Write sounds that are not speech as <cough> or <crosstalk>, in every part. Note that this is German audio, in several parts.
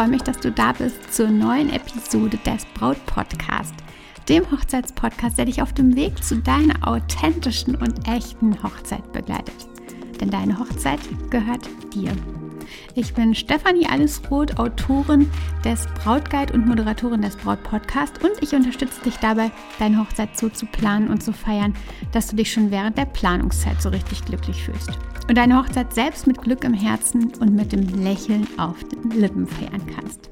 freue mich, dass du da bist zur neuen Episode des Braut Podcast, dem Hochzeitspodcast, der dich auf dem Weg zu deiner authentischen und echten Hochzeit begleitet. Denn deine Hochzeit gehört dir. Ich bin Stefanie Allesroth, Autorin des Brautguide und Moderatorin des Braut-Podcast und ich unterstütze dich dabei, deine Hochzeit so zu planen und zu feiern, dass du dich schon während der Planungszeit so richtig glücklich fühlst. Und deine Hochzeit selbst mit Glück im Herzen und mit dem Lächeln auf den Lippen feiern kannst.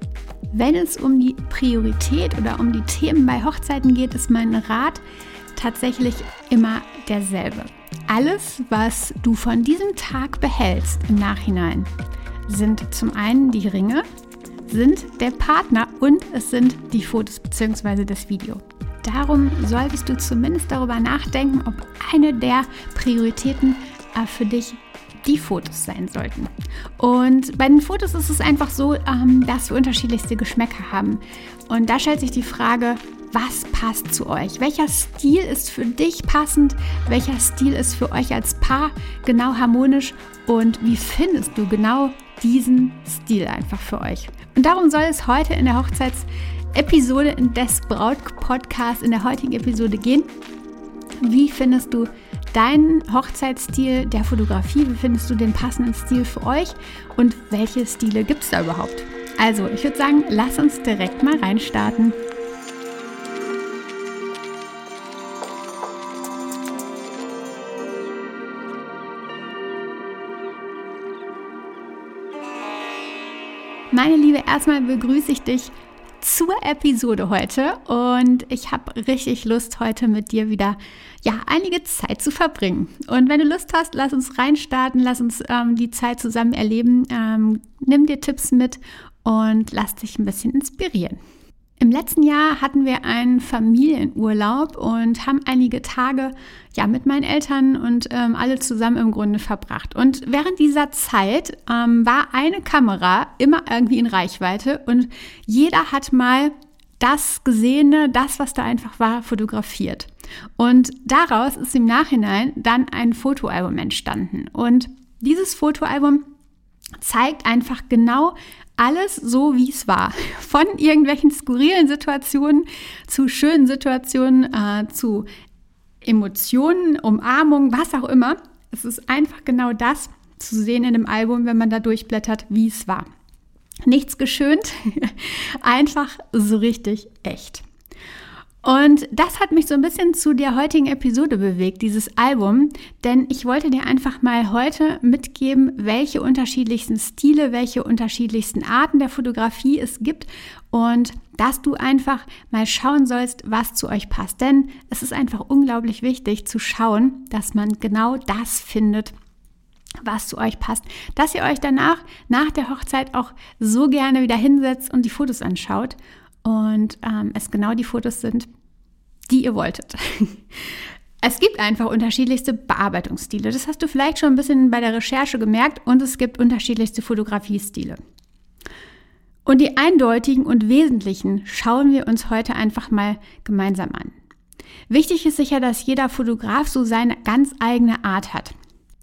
Wenn es um die Priorität oder um die Themen bei Hochzeiten geht, ist mein Rat tatsächlich immer derselbe. Alles, was du von diesem Tag behältst im Nachhinein, sind zum einen die Ringe, sind der Partner und es sind die Fotos bzw. das Video. Darum solltest du zumindest darüber nachdenken, ob eine der Prioritäten äh, für dich die Fotos sein sollten. Und bei den Fotos ist es einfach so, ähm, dass wir unterschiedlichste Geschmäcker haben. Und da stellt sich die Frage, was passt zu euch? Welcher Stil ist für dich passend? Welcher Stil ist für euch als Paar genau harmonisch? Und wie findest du genau diesen Stil einfach für euch? Und darum soll es heute in der Hochzeitsepisode des Braut-Podcasts in der heutigen Episode gehen. Wie findest du deinen Hochzeitsstil der Fotografie? Wie findest du den passenden Stil für euch? Und welche Stile gibt es da überhaupt? Also, ich würde sagen, lass uns direkt mal reinstarten. Meine Liebe, erstmal begrüße ich dich zur Episode heute und ich habe richtig Lust heute mit dir wieder ja einige Zeit zu verbringen. Und wenn du Lust hast, lass uns reinstarten, lass uns ähm, die Zeit zusammen erleben, ähm, nimm dir Tipps mit und lass dich ein bisschen inspirieren. Im letzten Jahr hatten wir einen Familienurlaub und haben einige Tage ja mit meinen Eltern und ähm, alle zusammen im Grunde verbracht. Und während dieser Zeit ähm, war eine Kamera immer irgendwie in Reichweite und jeder hat mal das Gesehene, das, was da einfach war, fotografiert. Und daraus ist im Nachhinein dann ein Fotoalbum entstanden. Und dieses Fotoalbum zeigt einfach genau alles so, wie es war. <laughs> Von irgendwelchen skurrilen Situationen zu schönen Situationen, äh, zu Emotionen, Umarmungen, was auch immer. Es ist einfach genau das zu sehen in dem Album, wenn man da durchblättert, wie es war. Nichts geschönt, <laughs> einfach so richtig echt. Und das hat mich so ein bisschen zu der heutigen Episode bewegt, dieses Album, denn ich wollte dir einfach mal heute mitgeben, welche unterschiedlichsten Stile, welche unterschiedlichsten Arten der Fotografie es gibt. Und dass du einfach mal schauen sollst, was zu euch passt. Denn es ist einfach unglaublich wichtig zu schauen, dass man genau das findet, was zu euch passt, dass ihr euch danach, nach der Hochzeit auch so gerne wieder hinsetzt und die Fotos anschaut und ähm, es genau die Fotos sind, die ihr wolltet. <laughs> Es gibt einfach unterschiedlichste Bearbeitungsstile. Das hast du vielleicht schon ein bisschen bei der Recherche gemerkt und es gibt unterschiedlichste Fotografiestile. Und die eindeutigen und wesentlichen schauen wir uns heute einfach mal gemeinsam an. Wichtig ist sicher, dass jeder Fotograf so seine ganz eigene Art hat.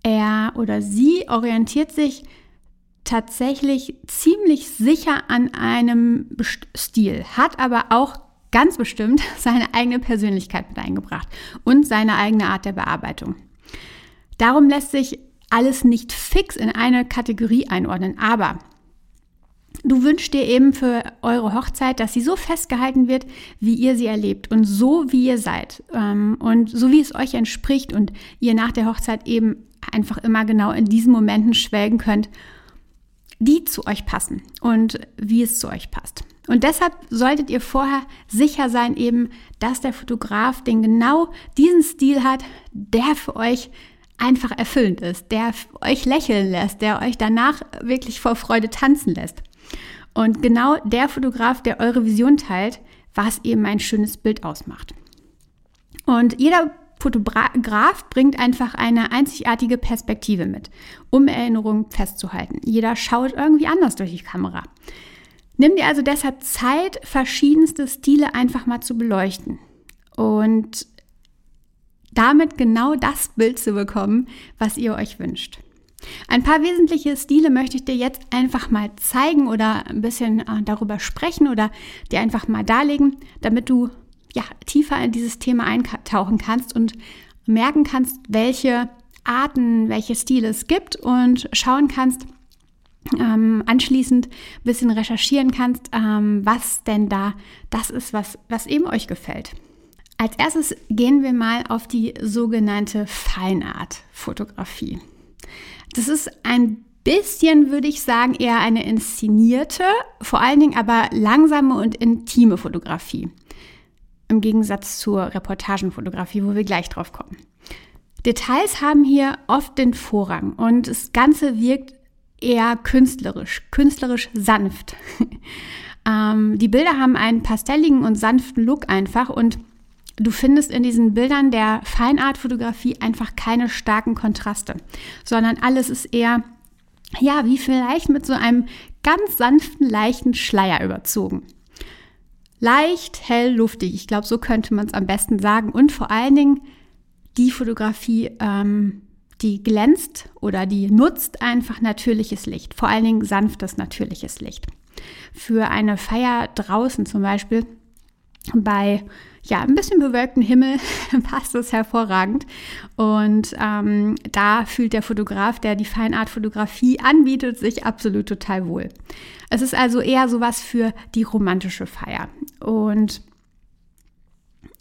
Er oder sie orientiert sich tatsächlich ziemlich sicher an einem Stil, hat aber auch ganz bestimmt <laughs> seine eigene Persönlichkeit mit eingebracht und seine eigene Art der Bearbeitung. Darum lässt sich alles nicht fix in eine Kategorie einordnen, aber du wünschst dir eben für eure Hochzeit, dass sie so festgehalten wird, wie ihr sie erlebt und so, wie ihr seid ähm, und so, wie es euch entspricht und ihr nach der Hochzeit eben einfach immer genau in diesen Momenten schwelgen könnt die zu euch passen und wie es zu euch passt. Und deshalb solltet ihr vorher sicher sein, eben, dass der Fotograf den genau diesen Stil hat, der für euch einfach erfüllend ist, der euch lächeln lässt, der euch danach wirklich vor Freude tanzen lässt. Und genau der Fotograf, der eure Vision teilt, was eben ein schönes Bild ausmacht. Und jeder Fotograf bringt einfach eine einzigartige Perspektive mit, um Erinnerungen festzuhalten. Jeder schaut irgendwie anders durch die Kamera. Nimm dir also deshalb Zeit, verschiedenste Stile einfach mal zu beleuchten und damit genau das Bild zu bekommen, was ihr euch wünscht. Ein paar wesentliche Stile möchte ich dir jetzt einfach mal zeigen oder ein bisschen äh, darüber sprechen oder dir einfach mal darlegen, damit du ja, tiefer in dieses Thema eintauchen kannst und merken kannst, welche Arten, welche Stile es gibt und schauen kannst, ähm, anschließend ein bisschen recherchieren kannst, ähm, was denn da das ist, was, was eben euch gefällt. Als erstes gehen wir mal auf die sogenannte Feinart-Fotografie. Das ist ein bisschen, würde ich sagen, eher eine inszenierte, vor allen Dingen aber langsame und intime Fotografie. Im Gegensatz zur Reportagenfotografie, wo wir gleich drauf kommen. Details haben hier oft den Vorrang und das Ganze wirkt eher künstlerisch, künstlerisch sanft. <laughs> ähm, die Bilder haben einen pastelligen und sanften Look einfach und du findest in diesen Bildern der Feinart-Fotografie einfach keine starken Kontraste, sondern alles ist eher, ja, wie vielleicht mit so einem ganz sanften, leichten Schleier überzogen. Leicht, hell, luftig, ich glaube, so könnte man es am besten sagen. Und vor allen Dingen die Fotografie ähm, die glänzt oder die nutzt einfach natürliches Licht, vor allen Dingen sanftes natürliches Licht. Für eine Feier draußen zum Beispiel bei ja, ein bisschen bewölkten Himmel <laughs> passt es hervorragend. Und ähm, da fühlt der Fotograf, der die Feinart-Fotografie anbietet, sich absolut total wohl. Es ist also eher sowas für die romantische Feier. Und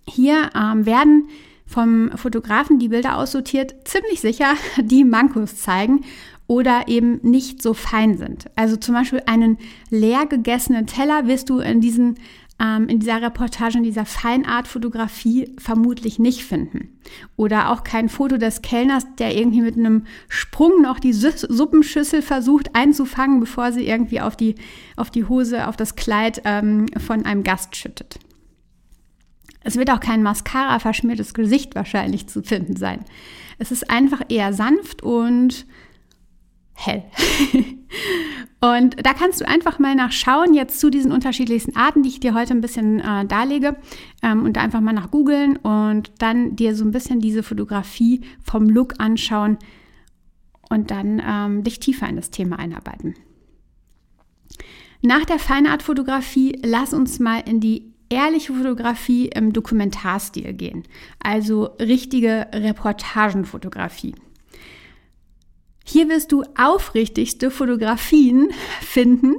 hier ähm, werden vom Fotografen die Bilder aussortiert, ziemlich sicher <laughs> die Mankos zeigen oder eben nicht so fein sind. Also zum Beispiel einen leer gegessenen Teller wirst du in, diesen, ähm, in dieser Reportage, in dieser Feinart-Fotografie vermutlich nicht finden. Oder auch kein Foto des Kellners, der irgendwie mit einem Sprung noch die Suppenschüssel versucht einzufangen, bevor sie irgendwie auf die, auf die Hose, auf das Kleid ähm, von einem Gast schüttet. Es wird auch kein Mascara verschmiertes Gesicht wahrscheinlich zu finden sein. Es ist einfach eher sanft und hell. <laughs> und da kannst du einfach mal nachschauen, jetzt zu diesen unterschiedlichsten Arten, die ich dir heute ein bisschen äh, darlege, ähm, und da einfach mal nach googeln und dann dir so ein bisschen diese Fotografie vom Look anschauen und dann ähm, dich tiefer in das Thema einarbeiten. Nach der Feinart-Fotografie lass uns mal in die ehrliche Fotografie im Dokumentarstil gehen, also richtige Reportagenfotografie. Hier wirst du aufrichtigste Fotografien finden,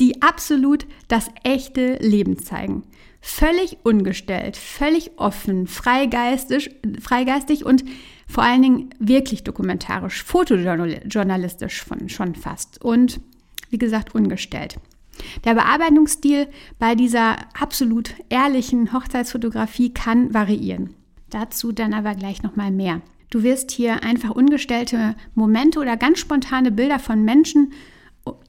die absolut das echte Leben zeigen. Völlig ungestellt, völlig offen, freigeistig, freigeistig und vor allen Dingen wirklich dokumentarisch, fotojournalistisch von, schon fast und wie gesagt ungestellt. Der Bearbeitungsstil bei dieser absolut ehrlichen Hochzeitsfotografie kann variieren. Dazu dann aber gleich nochmal mehr. Du wirst hier einfach ungestellte Momente oder ganz spontane Bilder von Menschen,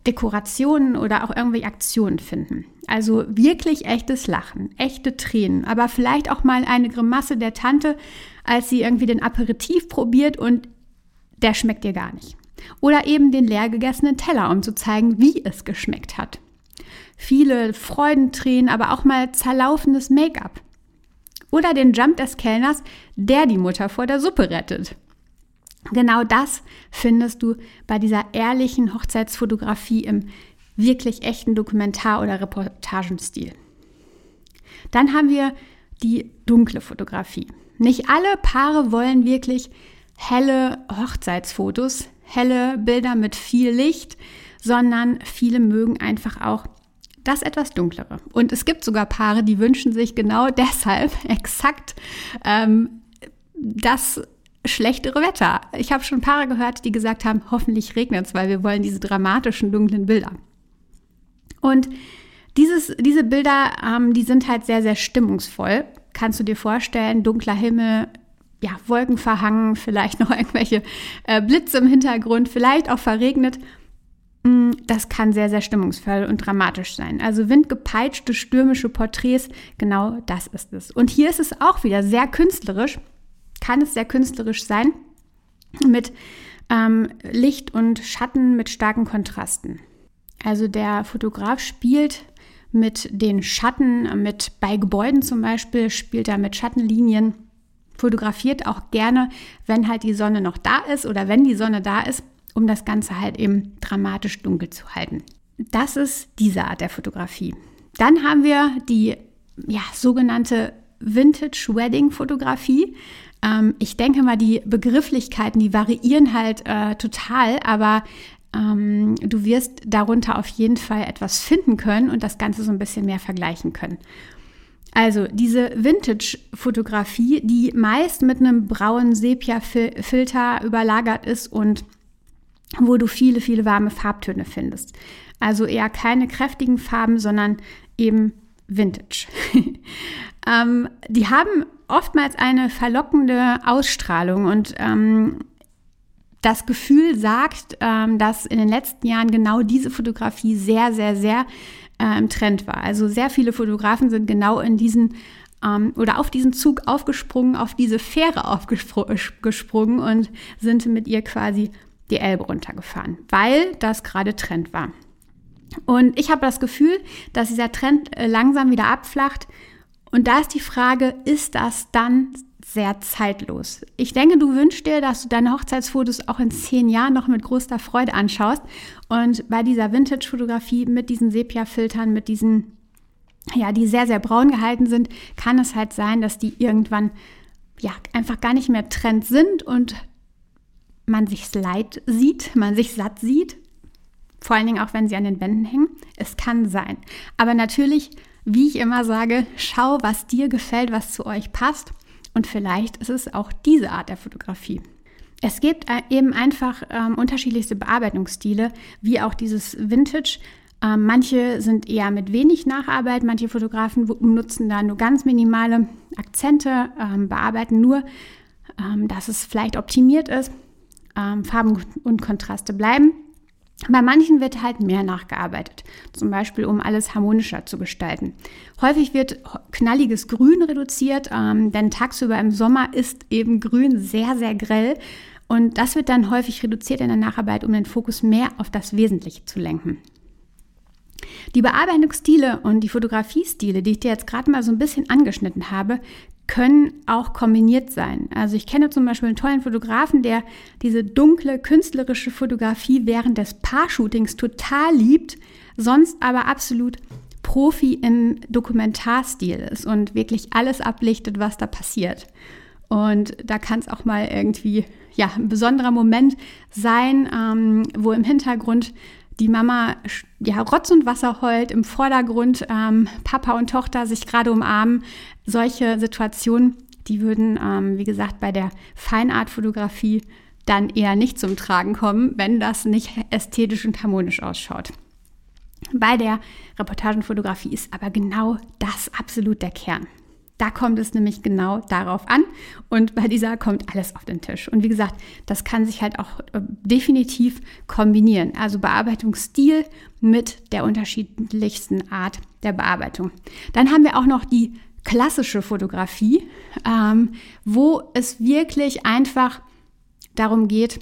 Dekorationen oder auch irgendwelche Aktionen finden. Also wirklich echtes Lachen, echte Tränen, aber vielleicht auch mal eine Grimasse der Tante, als sie irgendwie den Aperitif probiert und der schmeckt ihr gar nicht. Oder eben den leer gegessenen Teller, um zu zeigen, wie es geschmeckt hat viele Freudentränen, aber auch mal zerlaufenes Make-up. Oder den Jump des Kellners, der die Mutter vor der Suppe rettet. Genau das findest du bei dieser ehrlichen Hochzeitsfotografie im wirklich echten Dokumentar- oder Reportagenstil. Dann haben wir die dunkle Fotografie. Nicht alle Paare wollen wirklich helle Hochzeitsfotos, helle Bilder mit viel Licht, sondern viele mögen einfach auch das etwas dunklere. Und es gibt sogar Paare, die wünschen sich genau <laughs> deshalb exakt ähm, das schlechtere Wetter. Ich habe schon Paare gehört, die gesagt haben, hoffentlich regnet es, weil wir wollen diese dramatischen dunklen Bilder. Und dieses, diese Bilder, ähm, die sind halt sehr, sehr stimmungsvoll. Kannst du dir vorstellen, dunkler Himmel, ja, Wolken verhangen, <laughs> vielleicht noch irgendwelche äh, Blitze im Hintergrund, vielleicht auch verregnet. Mm, das kann sehr, sehr stimmungsvoll und dramatisch sein. Also windgepeitschte, stürmische Porträts, genau das ist es. Und hier ist es auch wieder sehr künstlerisch, kann es sehr künstlerisch sein, mit ähm, Licht und Schatten mit starken Kontrasten. Also der Fotograf spielt mit den Schatten, mit bei Gebäuden zum Beispiel, spielt er mit Schattenlinien, fotografiert auch gerne, wenn halt die Sonne noch da ist oder wenn die Sonne da ist um das Ganze halt eben dramatisch dunkel zu halten. Das ist diese Art der Fotografie. Dann haben wir die ja, sogenannte Vintage Wedding Fotografie. Ähm, ich denke mal, die Begrifflichkeiten, die variieren halt äh, total, aber ähm, du wirst darunter auf jeden Fall etwas finden können und das Ganze so ein bisschen mehr vergleichen können. Also diese Vintage-Fotografie, die meist mit einem braunen Sepia-Filter überlagert ist und wo du viele, viele warme Farbtöne findest. Also eher keine kräftigen Farben, sondern eben Vintage. <laughs> ähm, die haben oftmals eine verlockende Ausstrahlung und ähm, das Gefühl sagt, ähm, dass in den letzten Jahren genau diese Fotografie sehr, sehr, sehr äh, im Trend war. Also sehr viele Fotografen sind genau in diesen ähm, oder auf diesen Zug aufgesprungen, auf diese Fähre aufgesprungen und sind mit ihr quasi die Elbe runtergefahren, weil das gerade Trend war. Und ich habe das Gefühl, dass dieser Trend äh, langsam wieder abflacht. Und da ist die Frage, ist das dann sehr zeitlos? Ich denke, du wünschst dir, dass du deine Hochzeitsfotos auch in zehn Jahren noch mit großer Freude anschaust. Und bei dieser Vintage-Fotografie mit diesen Sepia-Filtern, mit diesen, ja, die sehr, sehr braun gehalten sind, kann es halt sein, dass die irgendwann ja, einfach gar nicht mehr Trend sind und man sich leid sieht, man sich satt sieht vor allen Dingen auch, wenn sie an den Wänden hängen. Es kann sein. Aber natürlich, wie ich immer sage, schau, was dir gefällt, was zu euch passt. Und vielleicht ist es auch diese Art der Fotografie. Es gibt äh, eben einfach ähm, unterschiedlichste Bearbeitungsstile, wie auch dieses Vintage. Ähm, manche sind eher mit wenig Nacharbeit, manche Fotografen nutzen da nur ganz minimale Akzente, ähm, bearbeiten nur, ähm, dass es vielleicht optimiert ist. Ähm, Farben und Kontraste bleiben. Bei manchen wird halt mehr nachgearbeitet, zum Beispiel um alles harmonischer zu gestalten. Häufig wird knalliges Grün reduziert, ähm, denn tagsüber im Sommer ist eben Grün sehr, sehr grell und das wird dann häufig reduziert in der Nacharbeit, um den Fokus mehr auf das Wesentliche zu lenken. Die Bearbeitungsstile und die Fotografiestile, die ich dir jetzt gerade mal so ein bisschen angeschnitten habe, können auch kombiniert sein. Also ich kenne zum Beispiel einen tollen Fotografen, der diese dunkle künstlerische Fotografie während des Paarshootings total liebt, sonst aber absolut Profi im Dokumentarstil ist und wirklich alles ablichtet, was da passiert. Und da kann es auch mal irgendwie ja, ein besonderer Moment sein, ähm, wo im Hintergrund die Mama ja, Rotz und Wasser heult, im Vordergrund ähm, Papa und Tochter sich gerade umarmen. Solche Situationen, die würden, ähm, wie gesagt, bei der Feinart-Fotografie dann eher nicht zum Tragen kommen, wenn das nicht ästhetisch und harmonisch ausschaut. Bei der Reportagenfotografie ist aber genau das absolut der Kern. Da kommt es nämlich genau darauf an und bei dieser kommt alles auf den Tisch. Und wie gesagt, das kann sich halt auch äh, definitiv kombinieren. Also Bearbeitungsstil mit der unterschiedlichsten Art der Bearbeitung. Dann haben wir auch noch die klassische Fotografie, ähm, wo es wirklich einfach darum geht,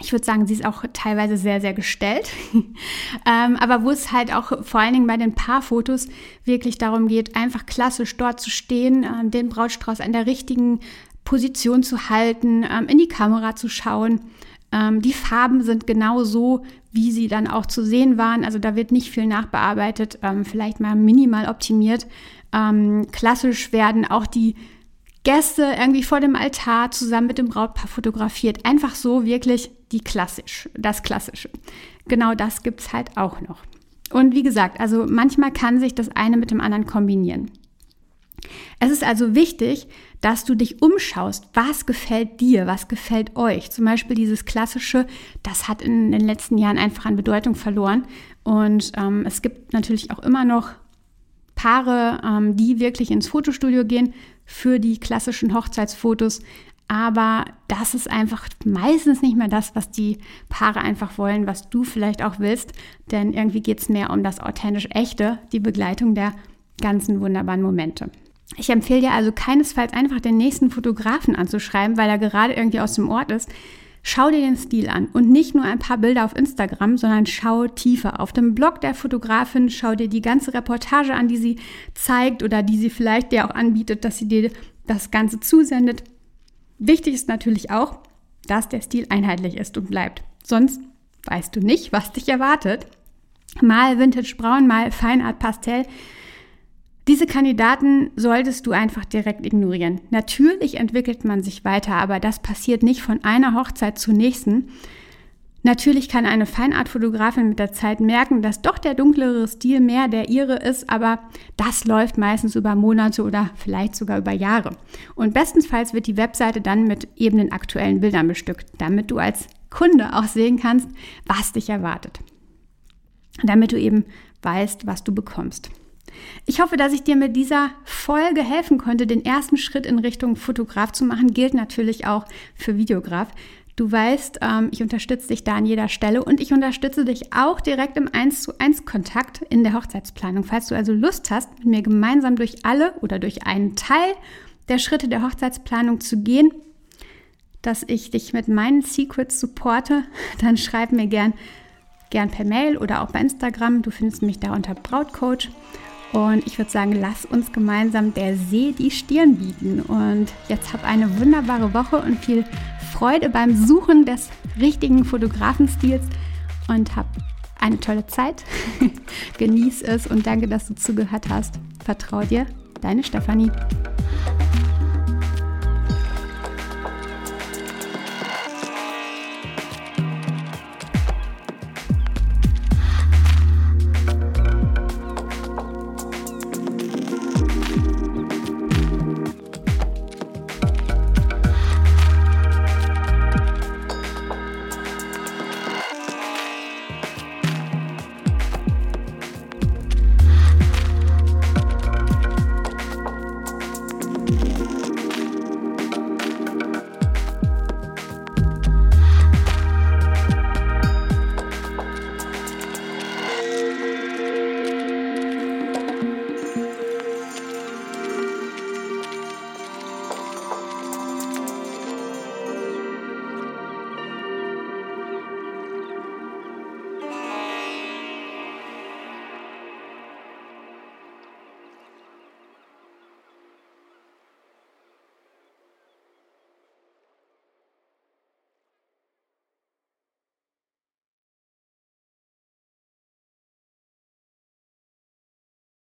ich würde sagen, sie ist auch teilweise sehr, sehr gestellt. <laughs> ähm, aber wo es halt auch vor allen Dingen bei den Paarfotos wirklich darum geht, einfach klassisch dort zu stehen, äh, den Brautstrauß an der richtigen Position zu halten, ähm, in die Kamera zu schauen. Ähm, die Farben sind genau so, wie sie dann auch zu sehen waren. Also da wird nicht viel nachbearbeitet, ähm, vielleicht mal minimal optimiert. Ähm, klassisch werden auch die Gäste irgendwie vor dem Altar zusammen mit dem Brautpaar fotografiert. Einfach so wirklich die klassisch, das Klassische. Genau das gibt es halt auch noch. Und wie gesagt, also manchmal kann sich das eine mit dem anderen kombinieren. Es ist also wichtig, dass du dich umschaust, was gefällt dir, was gefällt euch. Zum Beispiel dieses klassische, das hat in den letzten Jahren einfach an Bedeutung verloren. Und ähm, es gibt natürlich auch immer noch Paare, ähm, die wirklich ins Fotostudio gehen für die klassischen Hochzeitsfotos. Aber das ist einfach meistens nicht mehr das, was die Paare einfach wollen, was du vielleicht auch willst. Denn irgendwie geht es mehr um das authentisch Echte, die Begleitung der ganzen wunderbaren Momente. Ich empfehle dir also keinesfalls einfach den nächsten Fotografen anzuschreiben, weil er gerade irgendwie aus dem Ort ist. Schau dir den Stil an und nicht nur ein paar Bilder auf Instagram, sondern schau tiefer. Auf dem Blog der Fotografin schau dir die ganze Reportage an, die sie zeigt oder die sie vielleicht dir auch anbietet, dass sie dir das Ganze zusendet. Wichtig ist natürlich auch, dass der Stil einheitlich ist und bleibt. sonst weißt du nicht, was dich erwartet. Mal Vintage Braun, mal Feinart Pastell. Diese Kandidaten solltest du einfach direkt ignorieren. Natürlich entwickelt man sich weiter, aber das passiert nicht von einer Hochzeit zur nächsten. Natürlich kann eine Feinart-Fotografin mit der Zeit merken, dass doch der dunklere Stil mehr der ihre ist, aber das läuft meistens über Monate oder vielleicht sogar über Jahre. Und bestenfalls wird die Webseite dann mit eben den aktuellen Bildern bestückt, damit du als Kunde auch sehen kannst, was dich erwartet. Damit du eben weißt, was du bekommst. Ich hoffe, dass ich dir mit dieser Folge helfen konnte, den ersten Schritt in Richtung Fotograf zu machen. Gilt natürlich auch für Videograf. Du weißt, ähm, ich unterstütze dich da an jeder Stelle und ich unterstütze dich auch direkt im 1 zu 1 Kontakt in der Hochzeitsplanung. Falls du also Lust hast, mit mir gemeinsam durch alle oder durch einen Teil der Schritte der Hochzeitsplanung zu gehen, dass ich dich mit meinen Secrets supporte, <laughs> dann schreib mir gern, gern per Mail oder auch bei Instagram. Du findest mich da unter Brautcoach. Und ich würde sagen, lass uns gemeinsam der See die Stirn bieten. Und jetzt hab eine wunderbare Woche und viel Freude beim Suchen des richtigen Fotografenstils und hab eine tolle Zeit. <laughs> Genieß es und danke, dass du zugehört hast. Vertrau dir, deine Stefanie.